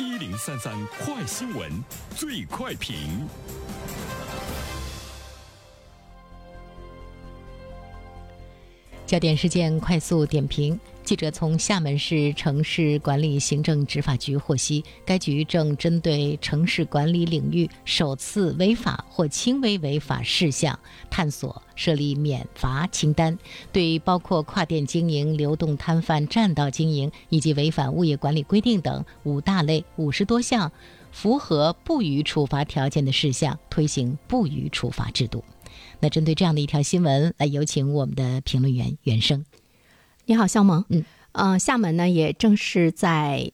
一零三三快新闻，最快评。焦点事件快速点评。记者从厦门市城市管理行政执法局获悉，该局正针对城市管理领域首次违法或轻微违法事项，探索设立免罚清单，对包括跨店经营、流动摊贩、占道经营以及违反物业管理规定等五大类五十多项符合不予处罚条件的事项，推行不予处罚制度。那针对这样的一条新闻，来有请我们的评论员袁生。你好，肖萌。嗯，呃，厦门呢也正是在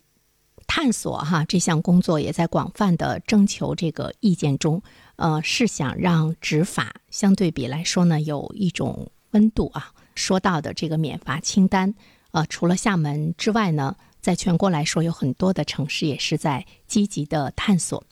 探索哈这项工作，也在广泛的征求这个意见中，呃，是想让执法相对比来说呢有一种温度啊。说到的这个免罚清单，呃，除了厦门之外呢，在全国来说有很多的城市也是在积极的探索。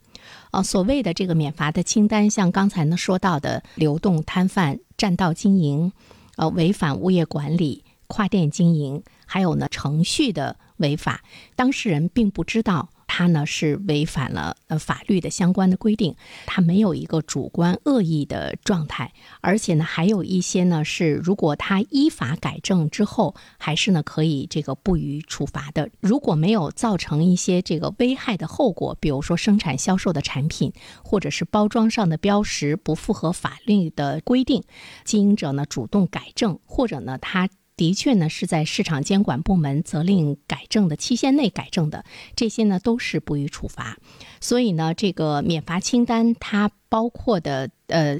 呃，所谓的这个免罚的清单，像刚才呢说到的流动摊贩、占道经营，呃，违反物业管理、跨店经营，还有呢程序的违法，当事人并不知道。他呢是违反了呃法律的相关的规定，他没有一个主观恶意的状态，而且呢还有一些呢是如果他依法改正之后，还是呢可以这个不予处罚的。如果没有造成一些这个危害的后果，比如说生产销售的产品或者是包装上的标识不符合法律的规定，经营者呢主动改正，或者呢他。的确呢，是在市场监管部门责令改正的期限内改正的，这些呢都是不予处罚。所以呢，这个免罚清单它包括的呃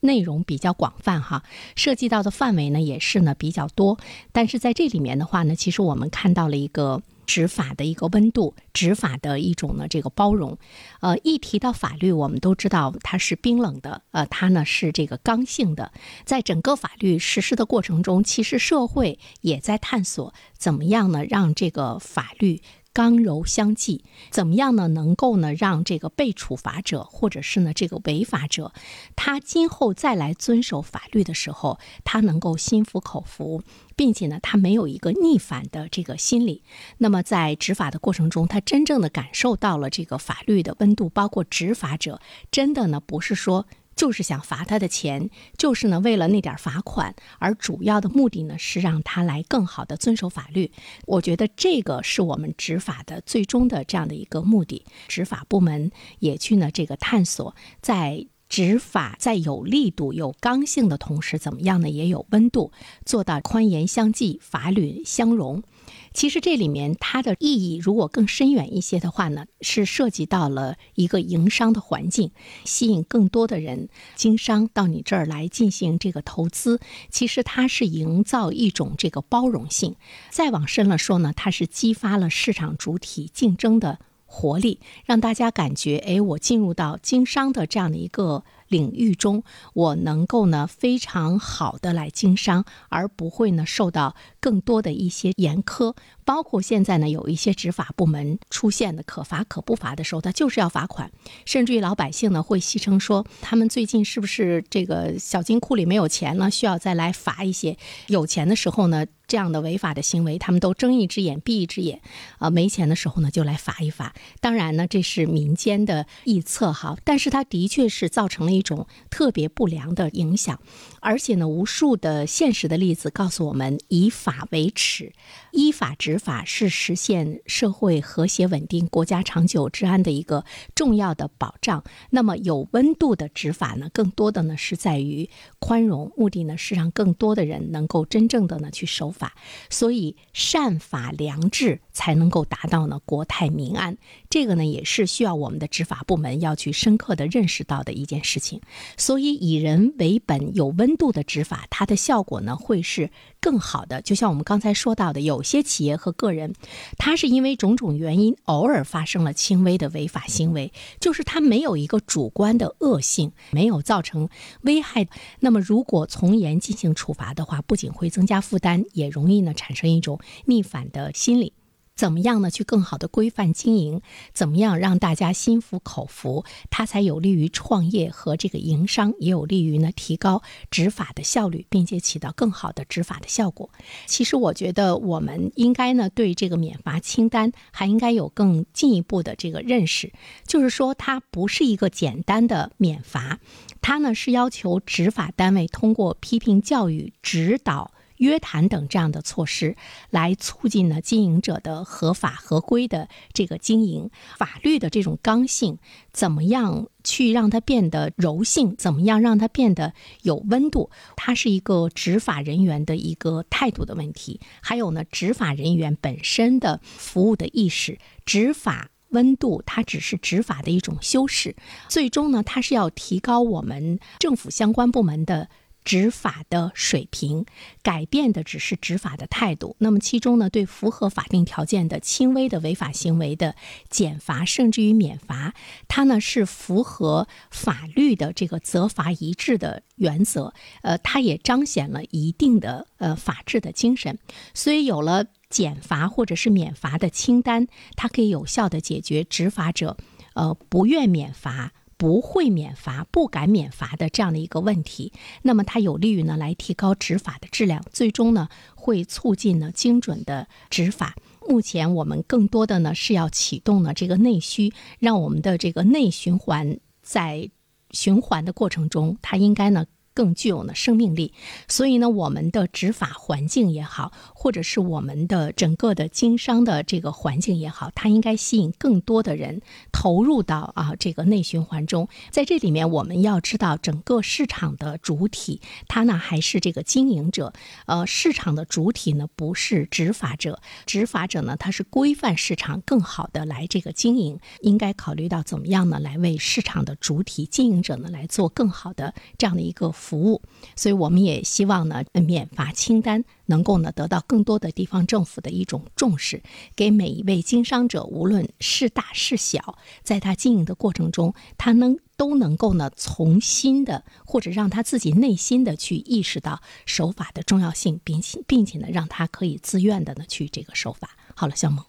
内容比较广泛哈，涉及到的范围呢也是呢比较多。但是在这里面的话呢，其实我们看到了一个。执法的一个温度，执法的一种呢这个包容，呃，一提到法律，我们都知道它是冰冷的，呃，它呢是这个刚性的。在整个法律实施的过程中，其实社会也在探索怎么样呢让这个法律。刚柔相济，怎么样呢？能够呢让这个被处罚者或者是呢这个违法者，他今后再来遵守法律的时候，他能够心服口服，并且呢他没有一个逆反的这个心理。那么在执法的过程中，他真正的感受到了这个法律的温度，包括执法者真的呢不是说。就是想罚他的钱，就是呢为了那点罚款，而主要的目的呢是让他来更好的遵守法律。我觉得这个是我们执法的最终的这样的一个目的。执法部门也去呢这个探索，在执法在有力度、有刚性的同时，怎么样呢也有温度，做到宽严相济、法律相容。其实这里面它的意义，如果更深远一些的话呢，是涉及到了一个营商的环境，吸引更多的人经商到你这儿来进行这个投资。其实它是营造一种这个包容性。再往深了说呢，它是激发了市场主体竞争的活力，让大家感觉，哎，我进入到经商的这样的一个。领域中，我能够呢非常好的来经商，而不会呢受到更多的一些严苛。包括现在呢有一些执法部门出现的可罚可不罚的时候，他就是要罚款，甚至于老百姓呢会戏称说，他们最近是不是这个小金库里没有钱了，需要再来罚一些？有钱的时候呢，这样的违法的行为，他们都睁一只眼闭一只眼，啊，没钱的时候呢就来罚一罚。当然呢，这是民间的臆测哈，但是它的确是造成了一。种特别不良的影响，而且呢，无数的现实的例子告诉我们，以法为耻，依法执法是实现社会和谐稳定、国家长久治安的一个重要的保障。那么，有温度的执法呢，更多的呢是在于宽容，目的呢是让更多的人能够真正的呢去守法。所以，善法良治才能够达到呢国泰民安。这个呢，也是需要我们的执法部门要去深刻的认识到的一件事情。所以，以人为本、有温度的执法，它的效果呢会是更好的。就像我们刚才说到的，有些企业和个人，他是因为种种原因偶尔发生了轻微的违法行为，就是他没有一个主观的恶性，没有造成危害。那么，如果从严进行处罚的话，不仅会增加负担，也容易呢产生一种逆反的心理。怎么样呢？去更好的规范经营，怎么样让大家心服口服，它才有利于创业和这个营商，也有利于呢提高执法的效率，并且起到更好的执法的效果。其实我觉得我们应该呢对这个免罚清单还应该有更进一步的这个认识，就是说它不是一个简单的免罚，它呢是要求执法单位通过批评教育指导。约谈等这样的措施，来促进呢经营者的合法合规的这个经营。法律的这种刚性，怎么样去让它变得柔性？怎么样让它变得有温度？它是一个执法人员的一个态度的问题。还有呢，执法人员本身的服务的意识，执法温度，它只是执法的一种修饰。最终呢，它是要提高我们政府相关部门的。执法的水平改变的只是执法的态度，那么其中呢，对符合法定条件的轻微的违法行为的减罚，甚至于免罚，它呢是符合法律的这个责罚一致的原则，呃，它也彰显了一定的呃法治的精神，所以有了减罚或者是免罚的清单，它可以有效的解决执法者呃不愿免罚。不会免罚、不敢免罚的这样的一个问题，那么它有利于呢来提高执法的质量，最终呢会促进呢精准的执法。目前我们更多的呢是要启动呢这个内需，让我们的这个内循环在循环的过程中，它应该呢。更具有呢生命力，所以呢，我们的执法环境也好，或者是我们的整个的经商的这个环境也好，它应该吸引更多的人投入到啊这个内循环中。在这里面，我们要知道，整个市场的主体，它呢还是这个经营者。呃，市场的主体呢不是执法者，执法者呢他是规范市场，更好的来这个经营。应该考虑到怎么样呢来为市场的主体经营者呢来做更好的这样的一个。服务，所以我们也希望呢，免罚清单能够呢得到更多的地方政府的一种重视，给每一位经商者，无论是大是小，在他经营的过程中，他能都能够呢从新的或者让他自己内心的去意识到守法的重要性，并且并且呢让他可以自 愿的呢去这个守法。好了，肖萌，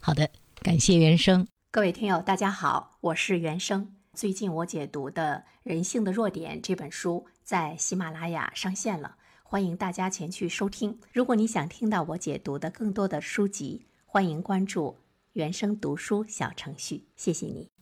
好的，感谢原生，各位听友，大家好，我是原生。最近我解读的《人性的弱点》这本书在喜马拉雅上线了，欢迎大家前去收听。如果你想听到我解读的更多的书籍，欢迎关注原声读书小程序。谢谢你。